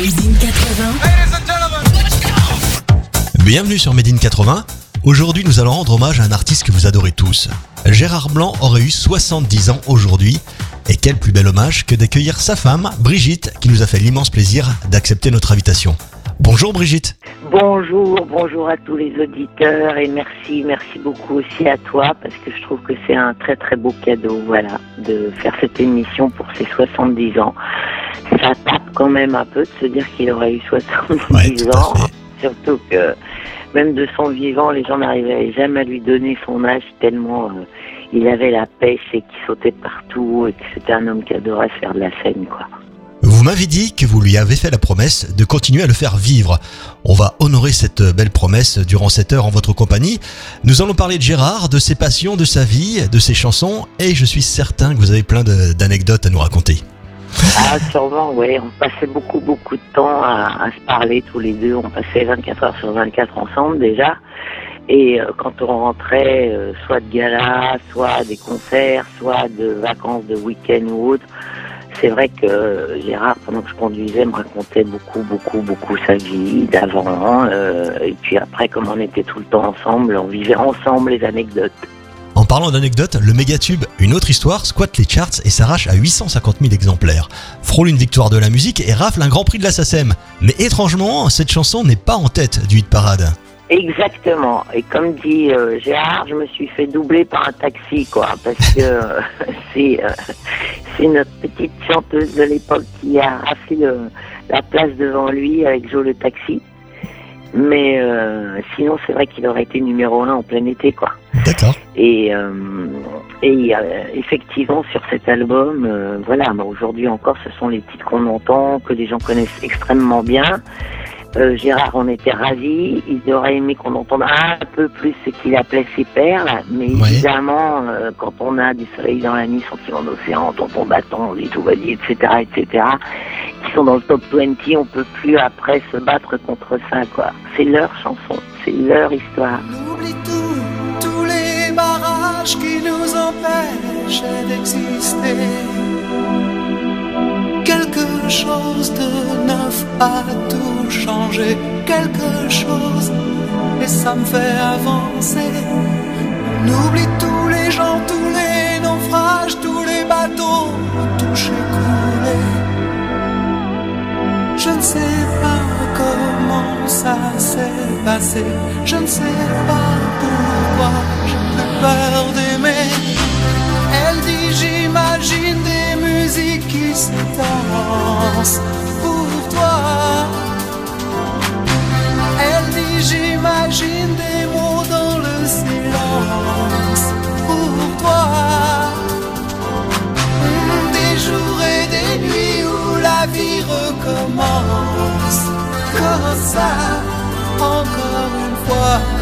Made in 80. Bienvenue sur Made in 80. Aujourd'hui, nous allons rendre hommage à un artiste que vous adorez tous. Gérard Blanc aurait eu 70 ans aujourd'hui. Et quel plus bel hommage que d'accueillir sa femme, Brigitte, qui nous a fait l'immense plaisir d'accepter notre invitation. Bonjour Brigitte. Bonjour, bonjour à tous les auditeurs et merci, merci beaucoup aussi à toi parce que je trouve que c'est un très très beau cadeau, voilà, de faire cette émission pour ses 70 ans. Ça tape quand même un peu de se dire qu'il aurait eu 70 Ouais, tout à ans, surtout que même de son vivant, les gens n'arrivaient jamais à lui donner son âge tellement euh, il avait la pêche et qu'il sautait partout et que c'était un homme qui adorait faire de la scène, quoi. Vous m'avez dit que vous lui avez fait la promesse de continuer à le faire vivre. On va honorer cette belle promesse durant cette heure en votre compagnie. Nous allons parler de Gérard, de ses passions, de sa vie, de ses chansons, et je suis certain que vous avez plein d'anecdotes à nous raconter. Ah, sûrement, oui. On passait beaucoup, beaucoup de temps à, se parler tous les deux. On passait 24 heures sur 24 ensemble déjà. Et euh, quand on rentrait, euh, soit de gala, soit des concerts, soit de vacances de week-end ou autre, c'est vrai que euh, Gérard, pendant que je conduisais, me racontait beaucoup, beaucoup, beaucoup sa vie d'avant. et puis après, comme on était tout le temps ensemble, on vivait ensemble les anecdotes. En parlant d'anecdotes, le mégatube Une autre histoire squatte les charts et s'arrache à 850 000 exemplaires. Frôle une victoire de la musique et rafle un grand prix de la SACEM. Mais étrangement, cette chanson n'est pas en tête du hit parade. Exactement. Et comme dit euh, Gérard, je me suis fait doubler par un taxi, quoi, parce que euh, c'est euh, c'est notre petite chanteuse de l'époque qui a raflé la place devant lui avec Joe le taxi. Mais euh, sinon, c'est vrai qu'il aurait été numéro un en plein été, quoi. D'accord. Et, euh, et euh, effectivement, sur cet album, euh, voilà, mais aujourd'hui encore, ce sont les titres qu'on entend, que les gens connaissent extrêmement bien. Euh, Gérard en était ravi. Il aurait aimé qu'on entende un peu plus ce qu'il appelait ses perles. Mais Ouais. évidemment, euh, quand on a du soleil dans la nuit, sentiment d'océan, tonton bâton, les tout etc., etc., qui sont dans le top 20, on peut plus après se battre contre ça, quoi. C'est leur chanson, c'est leur histoire. On oublie tout, tous les barrages qui nous empêchent d'exister. Chose de neuf a tout changé, quelque chose, et ça me fait avancer. On oublie tous les gens, tous les naufrages, tous les bateaux touchés, coulés. Je ne sais pas comment ça s'est passé. Je ne sais pas pourquoi j'ai peur d'aimer. Pour toi. Elle dit j'imagine des mots dans le silence pour toi. Des jours et des nuits où la vie recommence comme ça, encore une fois.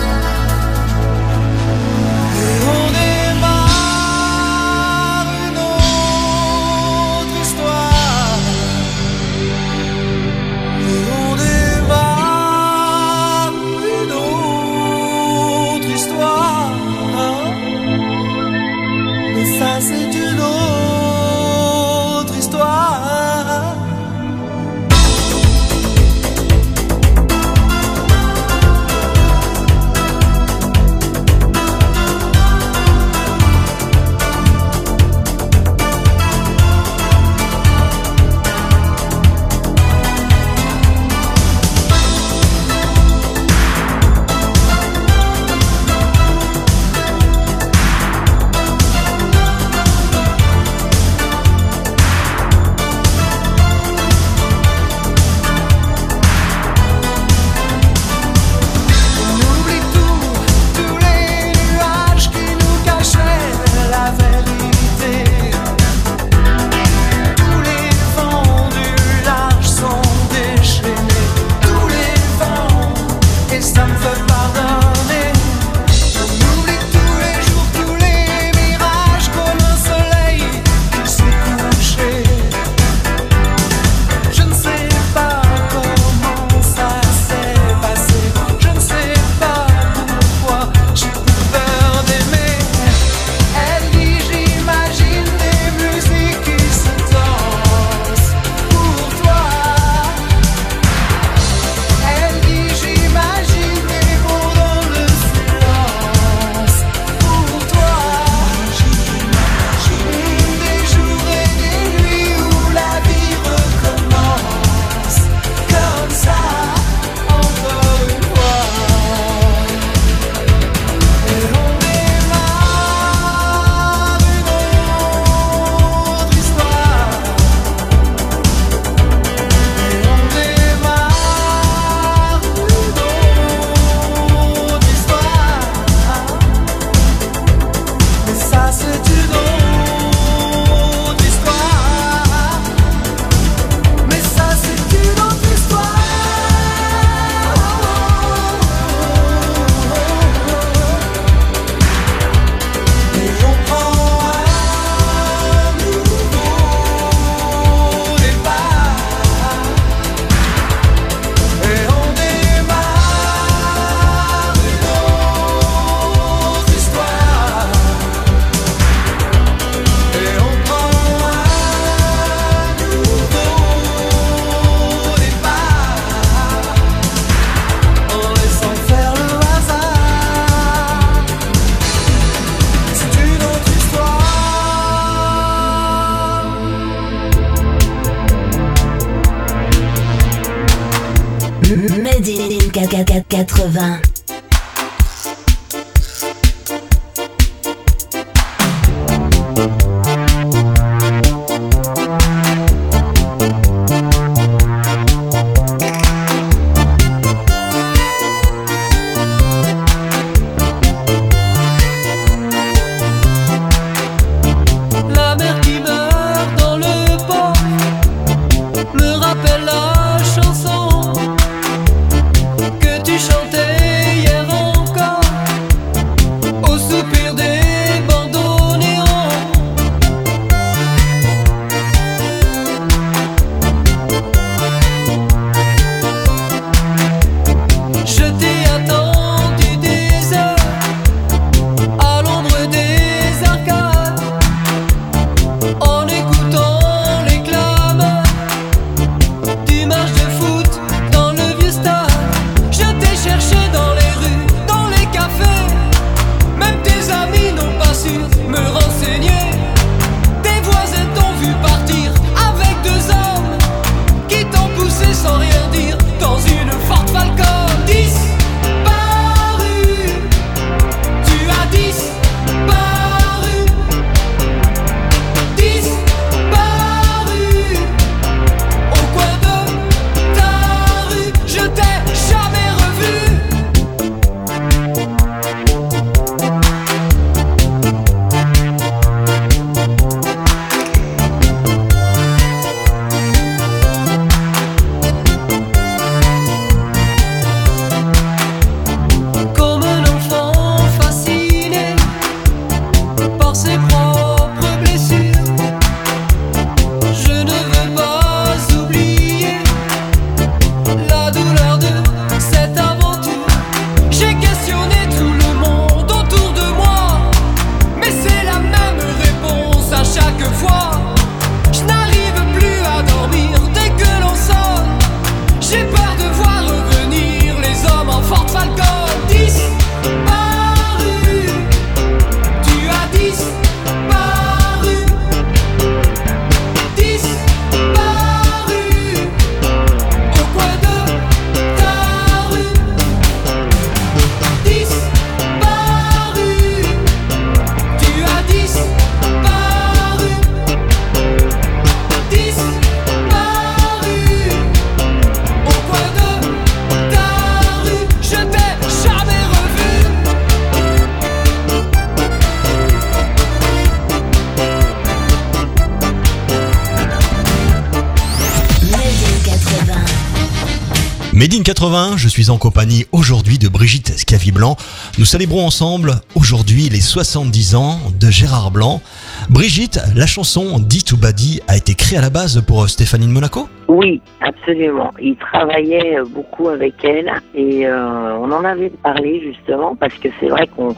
Made in 80, je suis en compagnie aujourd'hui de Brigitte Scaviblanc. Nous célébrons ensemble aujourd'hui les 70 ans de Gérard Blanc. Brigitte, la chanson Dit to Badi a été créée à la base pour Stéphanie de Monaco? Oui, absolument. Il travaillait beaucoup avec elle et euh, on en avait parlé justement parce que c'est vrai qu'on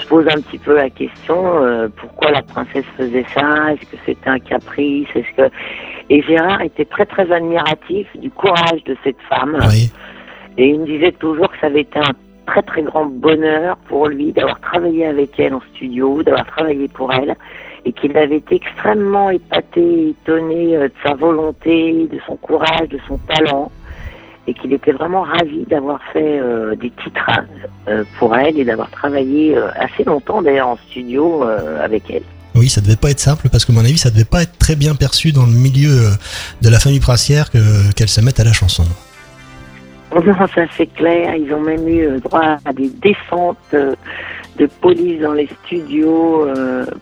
se pose un petit peu la question euh, pourquoi la princesse faisait ça? Est-ce que c'était un caprice? Est-ce que et Gérard était très très admiratif du courage de cette femme. Et il me disait toujours que ça avait été un très très grand bonheur pour lui d'avoir travaillé avec elle en studio, d'avoir travaillé pour elle, et qu'il avait été extrêmement épaté, étonné euh, de sa volonté, de son courage, de son talent, et qu'il était vraiment ravi d'avoir fait euh, des titres euh, pour elle et d'avoir travaillé assez longtemps d'ailleurs en studio avec elle. Oui, ça devait pas être simple parce que, à mon avis, ça devait pas être très bien perçu dans le milieu euh, de la famille Prassière qu'elle se mette à la chanson. Non, ça c'est clair. Ils ont même eu euh, droit à des descentes euh, de police dans les studios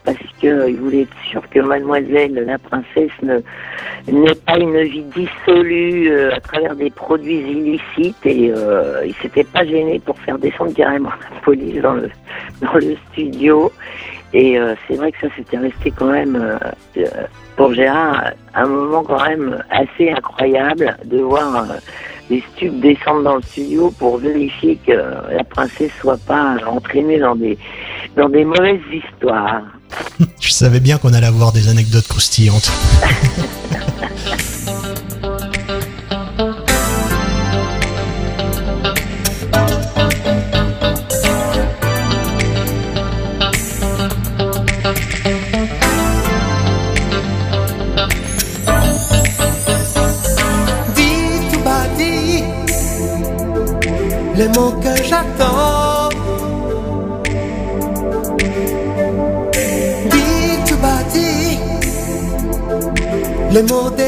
parce qu'ils voulaient être sûrs que mademoiselle, la princesse, n'ait pas une vie dissolue à travers des produits illicites et ils s'étaient pas gênés pour faire descendre carrément la police dans le, dans le studio. Et euh, c'est vrai que ça, c'était resté quand même, euh, euh, pour Gérard, un moment quand même assez incroyable de voir les stupes descendre dans le studio pour vérifier que la princesse soit pas entraînée dans des, dans des mauvaises histoires. Je savais bien qu'on allait avoir des anecdotes croustillantes. les mots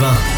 des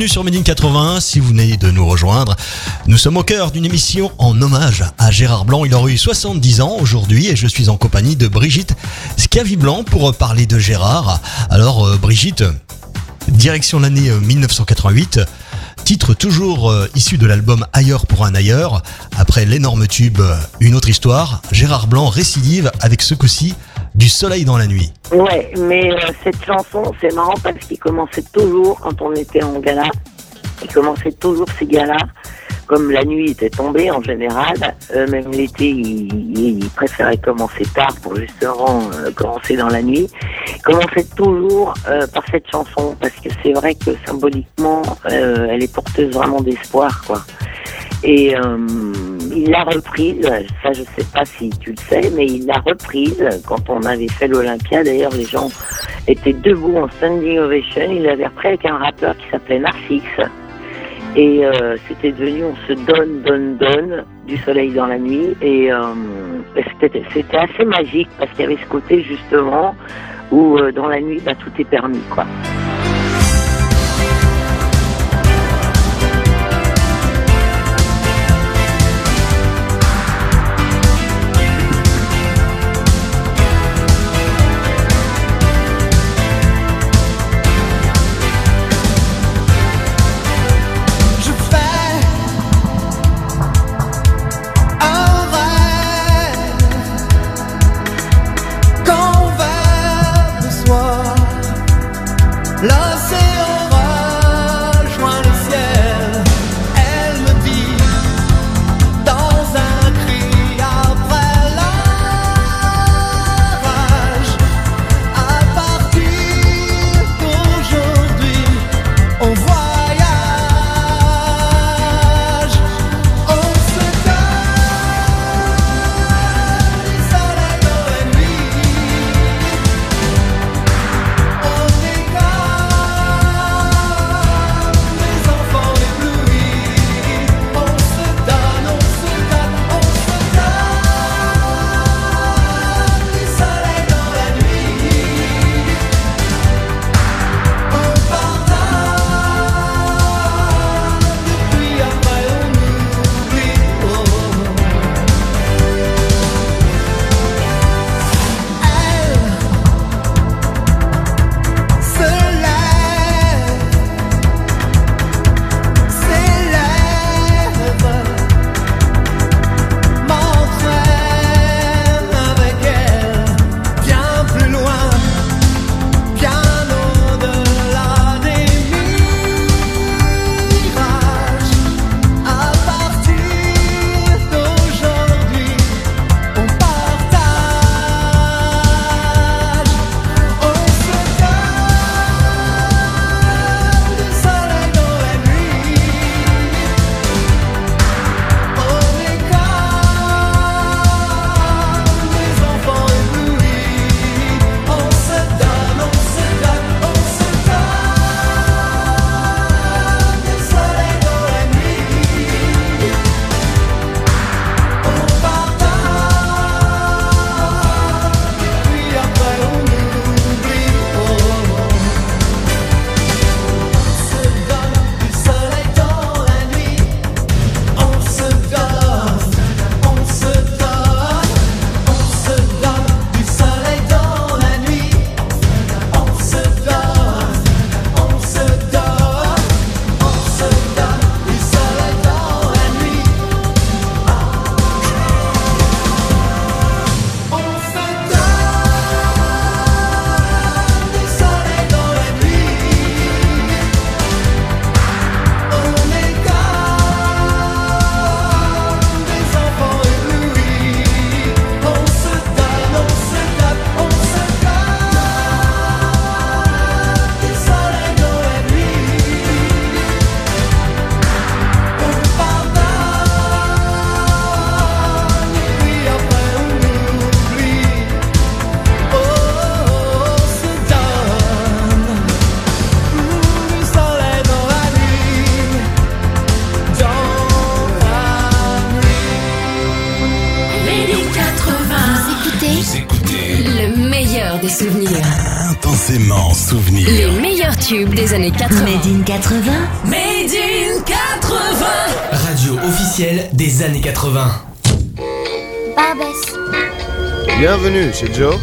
bienvenue sur Médine 81. Si vous venez de nous rejoindre, nous sommes au cœur d'une émission en hommage à Gérard Blanc. Il aurait eu 70 ans aujourd'hui et je suis en compagnie de Brigitte Scavi-Blanc pour parler de Gérard. Alors, euh, Brigitte, direction l'année euh, 1988 titre toujours euh, issu de l'album Ailleurs pour un ailleurs. Après l'énorme tube Une autre histoire, Gérard Blanc récidive avec ce coup-ci du soleil dans la nuit. Ouais, mais euh, cette chanson, c'est marrant parce qu'il commençait toujours, quand on était en gala, il commençait toujours ces galas, comme la nuit était tombée en général, euh, même l'été, il, il- préférait commencer tard pour justement euh, commencer dans la nuit. Il commençait toujours par cette chanson, parce que c'est vrai que symboliquement, elle est porteuse vraiment d'espoir, quoi. Et il l'a reprise, ça je sais pas si tu le sais, mais il l'a reprise quand on avait fait l'Olympia. D'ailleurs, les gens étaient debout en standing ovation. Il l'avait repris avec un rappeur qui s'appelait Narcix. Et euh, c'était devenu On se donne, donne, donne du soleil dans la nuit. Et, euh, c'était assez magique parce qu'il y avait ce côté justement où euh, dans la nuit, bah, tout est permis. quoi. Joe.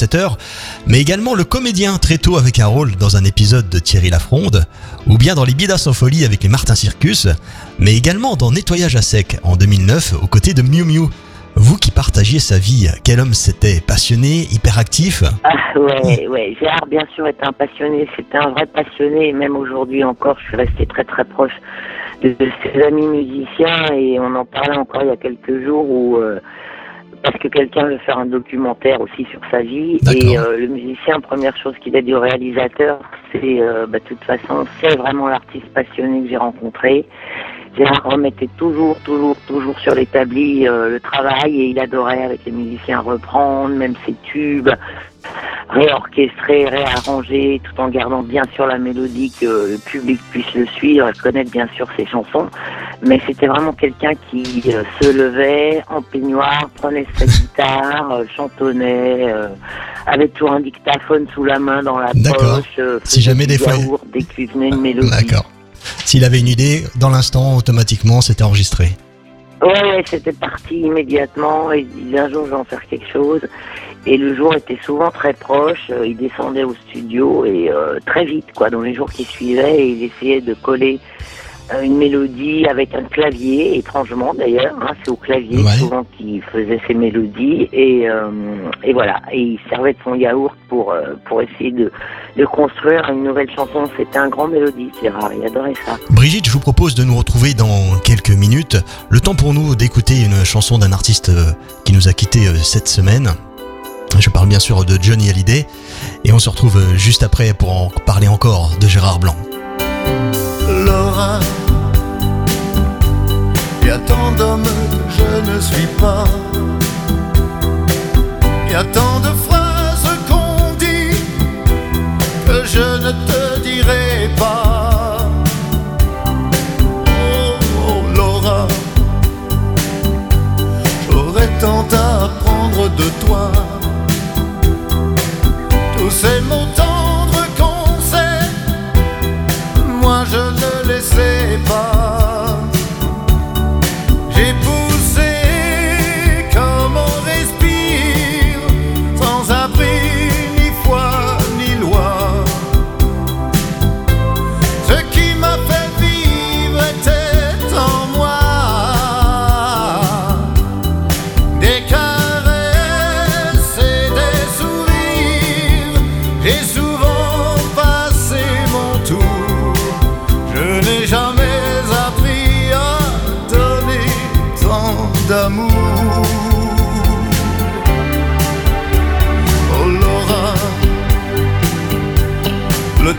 7 heures, mais également le comédien très tôt avec un rôle dans un épisode de Thierry Lafronde, ou bien dans Les Bidas en folie avec les Martin Circus, mais également dans Nettoyage à sec en 2009 aux côtés de Miu Miu. Vous qui partagiez sa vie, quel homme c'était? Passionné, hyperactif? Ah ouais, ouais. Gérard bien sûr était un passionné, c'était un vrai passionné, même aujourd'hui encore, je suis resté très très proche de, ses amis musiciens et on en parlait encore il y a quelques jours où... Euh, parce que quelqu'un veut faire un documentaire aussi sur sa vie. Et euh, le musicien, première chose qu'il a dit au réalisateur, c'est euh, bah, de toute façon, c'est vraiment l'artiste passionné que j'ai rencontré. Gérard remettait toujours, toujours, toujours sur l'établi euh, le travail et il adorait avec les musiciens reprendre, même ses tubes, réorchestrer, réarranger, tout en gardant bien sûr la mélodie que le public puisse le suivre et connaître bien sûr ses chansons. Mais c'était vraiment quelqu'un qui euh, se levait en peignoir, prenait sa guitare, euh, chantonnait, euh, avait toujours un dictaphone sous la main dans la poche. Si jamais des fois- dès qu'il venait une mélodie. D'accord. S'il avait une idée, dans l'instant, automatiquement, c'était enregistré. Ouais, ouais, c'était parti immédiatement. Il disait un jour je vais en faire quelque chose. Et le jour était souvent très proche. Euh, Il descendait au studio et euh, très vite, quoi, dans les jours qui suivaient, il essayait de coller euh, une mélodie avec un clavier, étrangement d'ailleurs. hein, c'est au clavier Ouais. souvent qu'il faisait ses mélodies. Et, euh, et voilà. Et il servait de son yaourt pour euh, pour essayer de, de construire une nouvelle chanson. C'était un grand mélodiste, Gérard. Il adorait ça. Brigitte, je vous propose de nous retrouver dans quelques minutes. Le temps pour nous d'écouter une chanson d'un artiste qui nous a quittés cette semaine. Je parle bien sûr de Johnny Hallyday. Et on se retrouve euh, juste après pour en parler encore de Gérard Blanc. Laura, il y a tant d'hommes que je ne suis pas. Il y a tant de phrases qu'on dit que je ne te dirai pas. Oh, oh, Laura, j'aurais tant à apprendre de toi.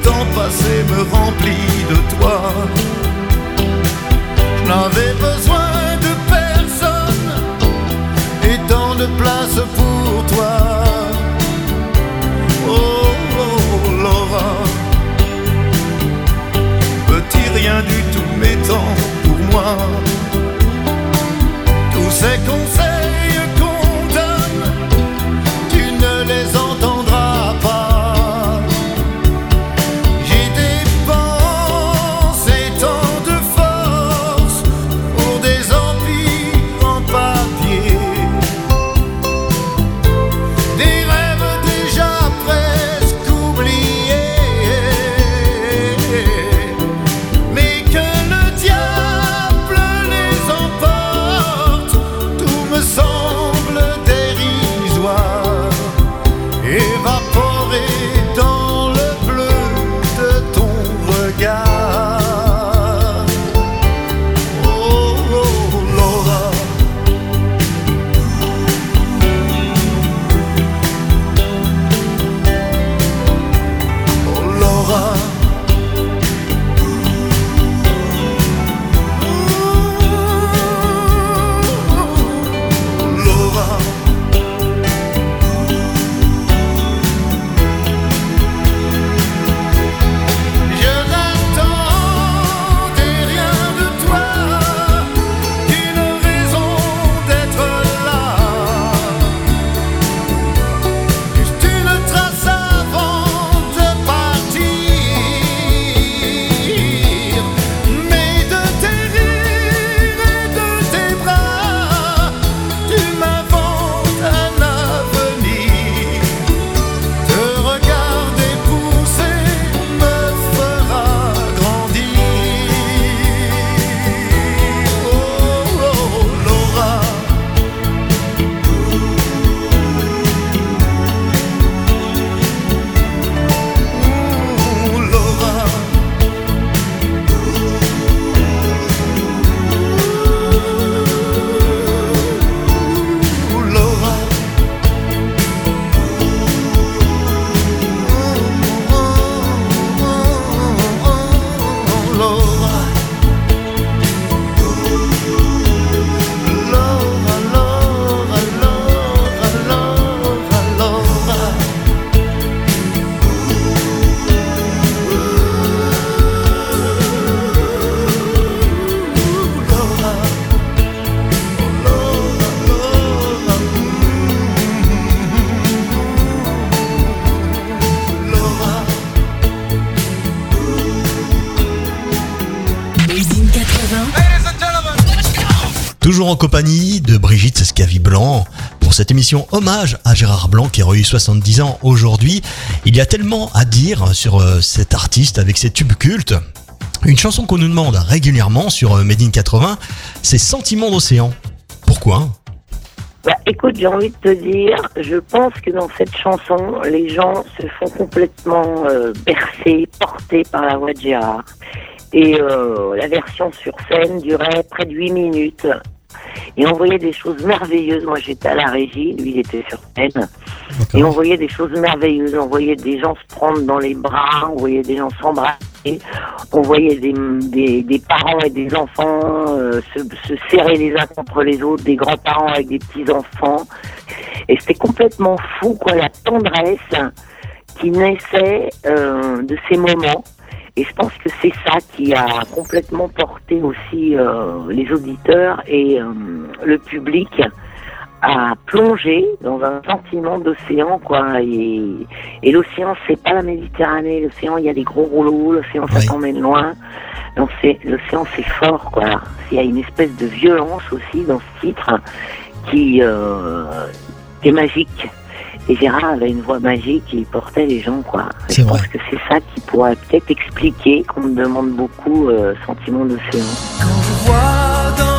Temps passé me remplit de toi. Je n'avais besoin de personne et tant de place pour toi. Oh, oh, Laura, petit rien du tout, mais pour moi. Tous ces en compagnie de Brigitte Scavi-Blanc pour cette émission hommage à Gérard Blanc qui aurait eu 70 ans aujourd'hui. Il y a tellement à dire sur euh, cet artiste avec ses tubes cultes. Une chanson qu'on nous demande régulièrement sur euh, Made in 80, c'est Sentiment d'océan. Pourquoi? Bah, écoute, j'ai envie de te dire, je pense que dans cette chanson, les gens se font complètement euh, bercer, porter par la voix de Gérard. Et euh, la version sur scène durait près de 8 minutes. Et on voyait des choses merveilleuses. Moi, j'étais à la régie, lui, il était sur scène. Et on voyait des choses merveilleuses. On voyait des gens se prendre dans les bras, on voyait des gens s'embrasser, on voyait des, des, des parents et des enfants euh, se, se serrer les uns contre les autres, des grands-parents avec des petits-enfants. Et c'était complètement fou, quoi, la tendresse qui naissait euh, de ces moments. Et je pense que c'est ça qui a complètement porté aussi euh, les auditeurs et euh, le public à plonger dans un sentiment d'océan, quoi. Et, et l'océan, c'est pas la Méditerranée. L'océan, il y a des gros rouleaux. L'océan, ça Oui. t'emmène loin. Donc c'est l'océan, c'est fort, quoi. Il y a une espèce de violence aussi dans ce titre qui, euh, qui est magique. Et Gérard avait une voix magique, il portait les gens, quoi. Je pense vrai. que c'est ça qui pourrait peut-être expliquer qu'on me demande beaucoup euh, sentiment d'océan. Quand je vois dans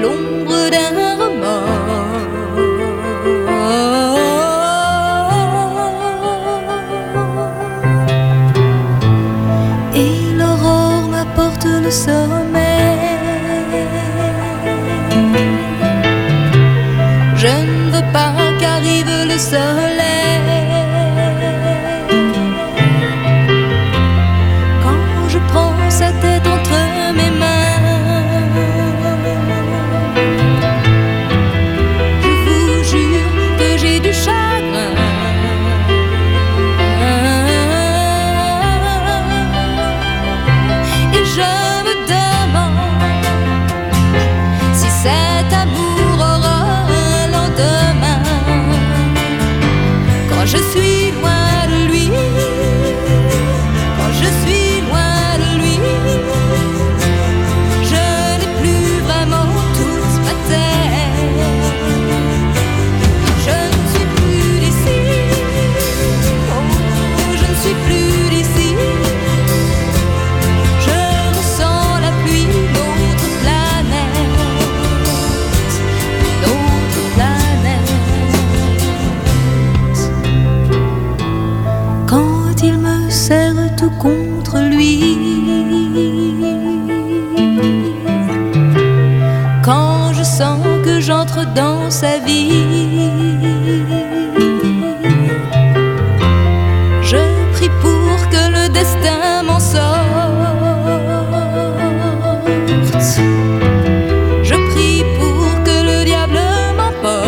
l'ombre d'un remords. Et l'aurore m'apporte le sommeil. Je ne veux pas qu'arrive le soleil. Je prie pour que le destin m'en sorte. Je prie pour que le diable m'emporte.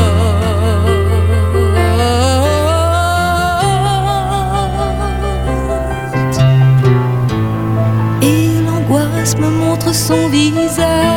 Et l'angoisse me montre son visage.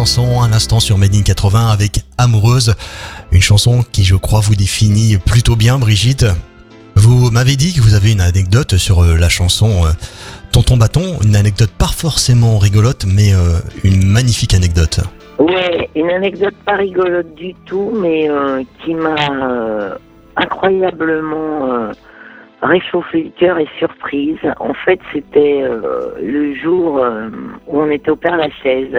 Véronique Sanson, un instant sur Made in 80 avec Amoureuse, une chanson qui je crois vous définit plutôt bien Brigitte. Vous m'avez dit que vous avez une anecdote sur euh, la chanson euh, Tonton Bâton, une anecdote pas forcément rigolote mais euh, une magnifique anecdote. Ouais, une anecdote pas rigolote du tout, mais qui m'a incroyablement réchauffé le cœur et surprise. En fait, c'était le jour où on était au Père Lachaise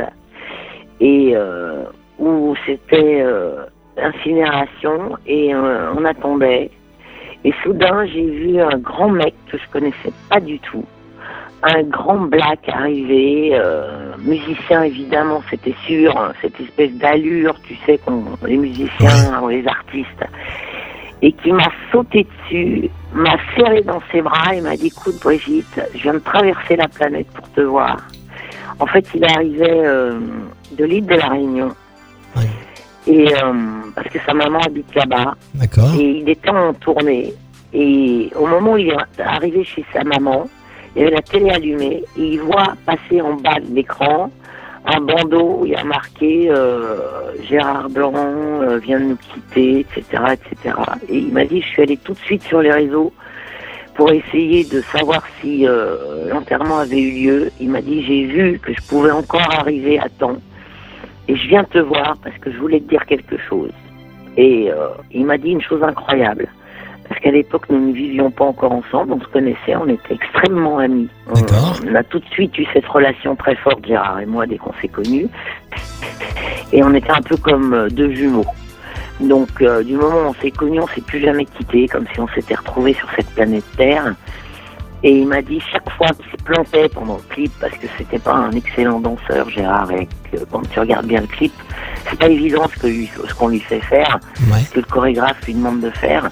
et euh, où c'était euh, incinération et euh, on attendait. Et soudain, j'ai vu un grand mec que je connaissais pas du tout un grand black arrivé, musicien évidemment, c'était sûr, hein, cette espèce d'allure, tu sais, qu'on les musiciens, ou les artistes, et qui m'a sauté dessus, m'a serré dans ses bras et m'a dit, écoute Brigitte, je viens de traverser la planète pour te voir. En fait, il arrivait de l'île de la Réunion. Oui. Et euh, parce que sa maman habite là-bas. D'accord. Et il était en tournée. Et au moment où il est arrivé chez sa maman, il y avait la télé allumée et il voit passer en bas de l'écran un bandeau où il y a marqué euh, Gérard Blanc euh, vient de nous quitter, etc., etc. Et il m'a dit, je suis allé tout de suite sur les réseaux pour essayer de savoir si euh, l'enterrement avait eu lieu. Il m'a dit, j'ai vu que je pouvais encore arriver à temps et je viens te voir parce que je voulais te dire quelque chose. Et euh, il m'a dit une chose incroyable. Parce qu'à l'époque, nous ne vivions pas encore ensemble, on se connaissait, on était extrêmement amis. On, D'accord. on a tout de suite eu cette relation très forte, Gérard et moi, dès qu'on s'est connus. Et on était un peu comme euh, deux jumeaux. Donc, euh, du moment où on s'est connus, on s'est plus jamais quittés, comme si on s'était retrouvés sur cette planète Terre. Et il m'a dit chaque fois qu'il se plantait pendant le clip, parce que c'était pas un excellent danseur, Gérard, et que quand tu regardes bien le clip, c'est pas évident ce que lui- ce qu'on lui fait faire, Ouais. ce que le chorégraphe lui demande de faire.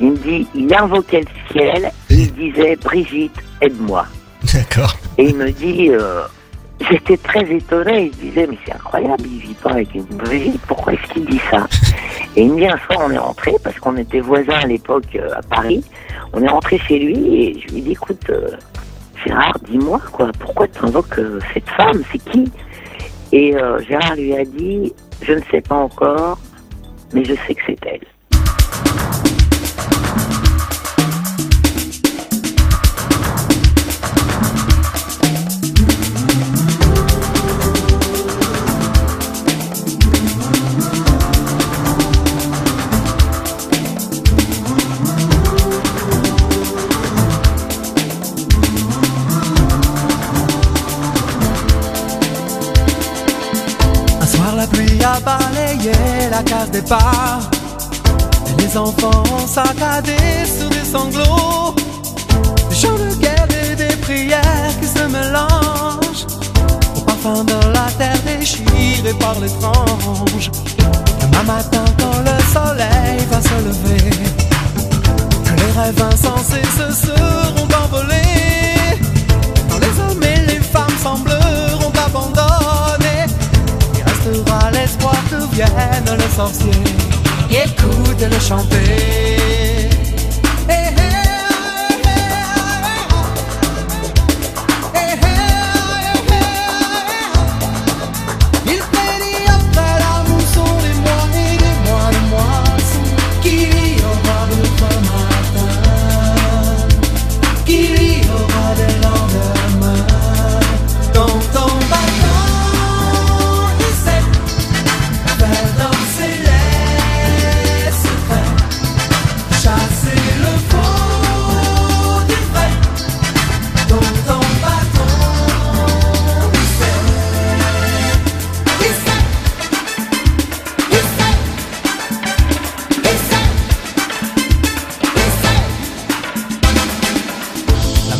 Il me dit, il invoquait le ciel, et il disait, Brigitte, aide-moi. D'accord. Et il me dit, euh, j'étais très étonné, il disait, mais c'est incroyable, il vit pas avec une Brigitte, pourquoi est-ce qu'il dit ça Et il me dit, un soir, on est rentré, parce qu'on était voisins à l'époque euh, à Paris, on est rentré chez lui, et je lui dit, écoute, euh, Gérard, dis-moi, quoi, pourquoi tu invoques euh, cette femme, c'est qui? Et euh, Gérard lui a dit, je ne sais pas encore, mais je sais que c'est elle. Départ. Et les enfants ont saccadé sur des sanglots. Des chants de guerre et des prières qui se mélangent. Au parfum de la terre déchirée par l'étrange. Demain matin, quand le soleil va se lever, que les rêves insensés se seront envolés. Quand les hommes et les femmes sembleront l'espoir que viennent les sorciers. Écoutez-le chanter.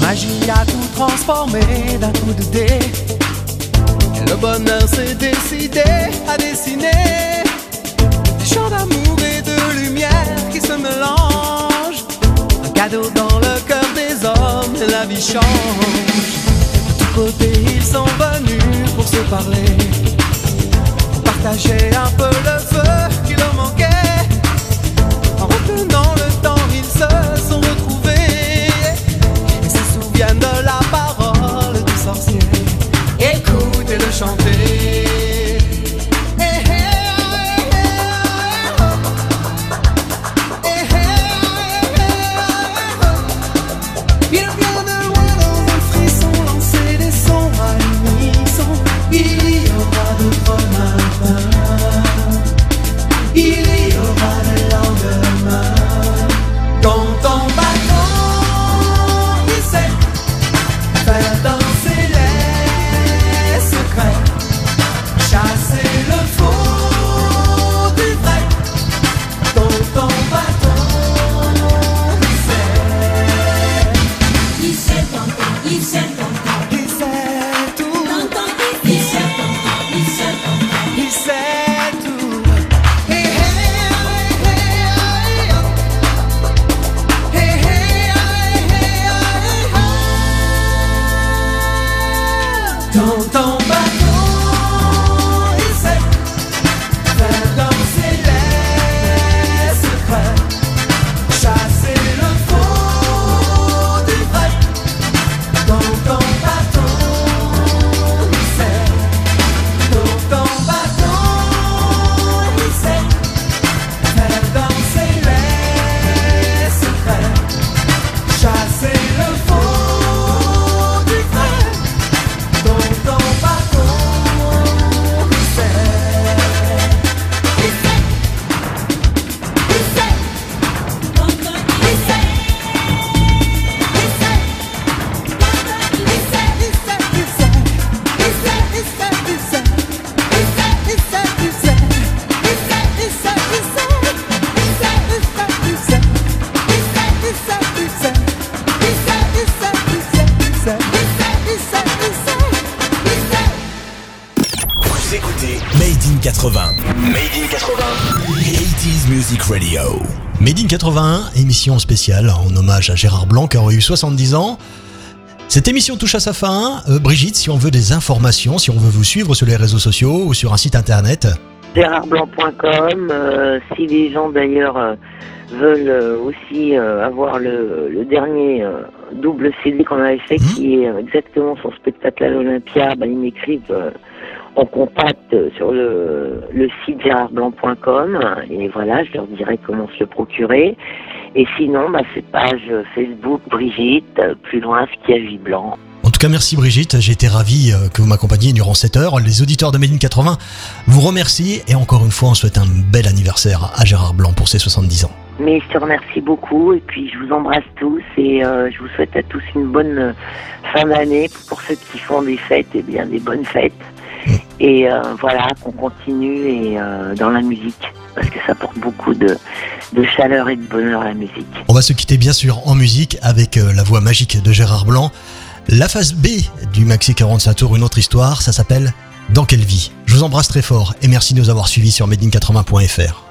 Magie a tout transformé d'un coup de dé. Le bonheur s'est décidé à dessiner des chants d'amour et de lumière qui se mélangent. Un cadeau dans le cœur des hommes et la vie change. De tous côtés, ils sont venus pour se parler, partager un peu le feu qui leur manquait. En retenant le temps, ils se santé. 1981, émission spéciale en hommage à Gérard Blanc qui aurait eu 70 ans. Cette émission touche à sa fin. Euh, Brigitte, si on veut des informations, si on veut vous suivre sur les réseaux sociaux ou sur un site internet. GérardBlanc.com, euh, si les gens d'ailleurs euh, veulent euh, aussi euh, avoir le, le dernier euh, double CD qu'on avait fait, mmh. qui est exactement son spectacle à l'Olympia, bah, ils m'écrivent en contact sur le, le site gérardblanc.com et voilà, je leur dirai comment se le procurer. Et sinon, bah, c'est page Facebook Brigitte, plus loin vie blanc. En tout cas, merci Brigitte. J'ai été ravi euh, que vous m'accompagniez durant cette heure. Les auditeurs de Made in 80 vous remercient et encore une fois, on souhaite un bel anniversaire à Gérard Blanc pour ses 70 ans. Mais je te remercie beaucoup et puis je vous embrasse tous et euh, je vous souhaite à tous une bonne euh, fin d'année. Pour ceux qui font des fêtes, et bien des bonnes fêtes. Et euh, voilà, qu'on continue et, euh, dans la musique parce que ça apporte beaucoup de, de chaleur et de bonheur à la musique. On va se quitter bien sûr en musique avec euh, la voix magique de Gérard Blanc. La phase B du Maxi 45 tours, une autre histoire, ça s'appelle Dans quelle vie? Je vous embrasse très fort et merci de nous avoir suivis sur madein80.fr.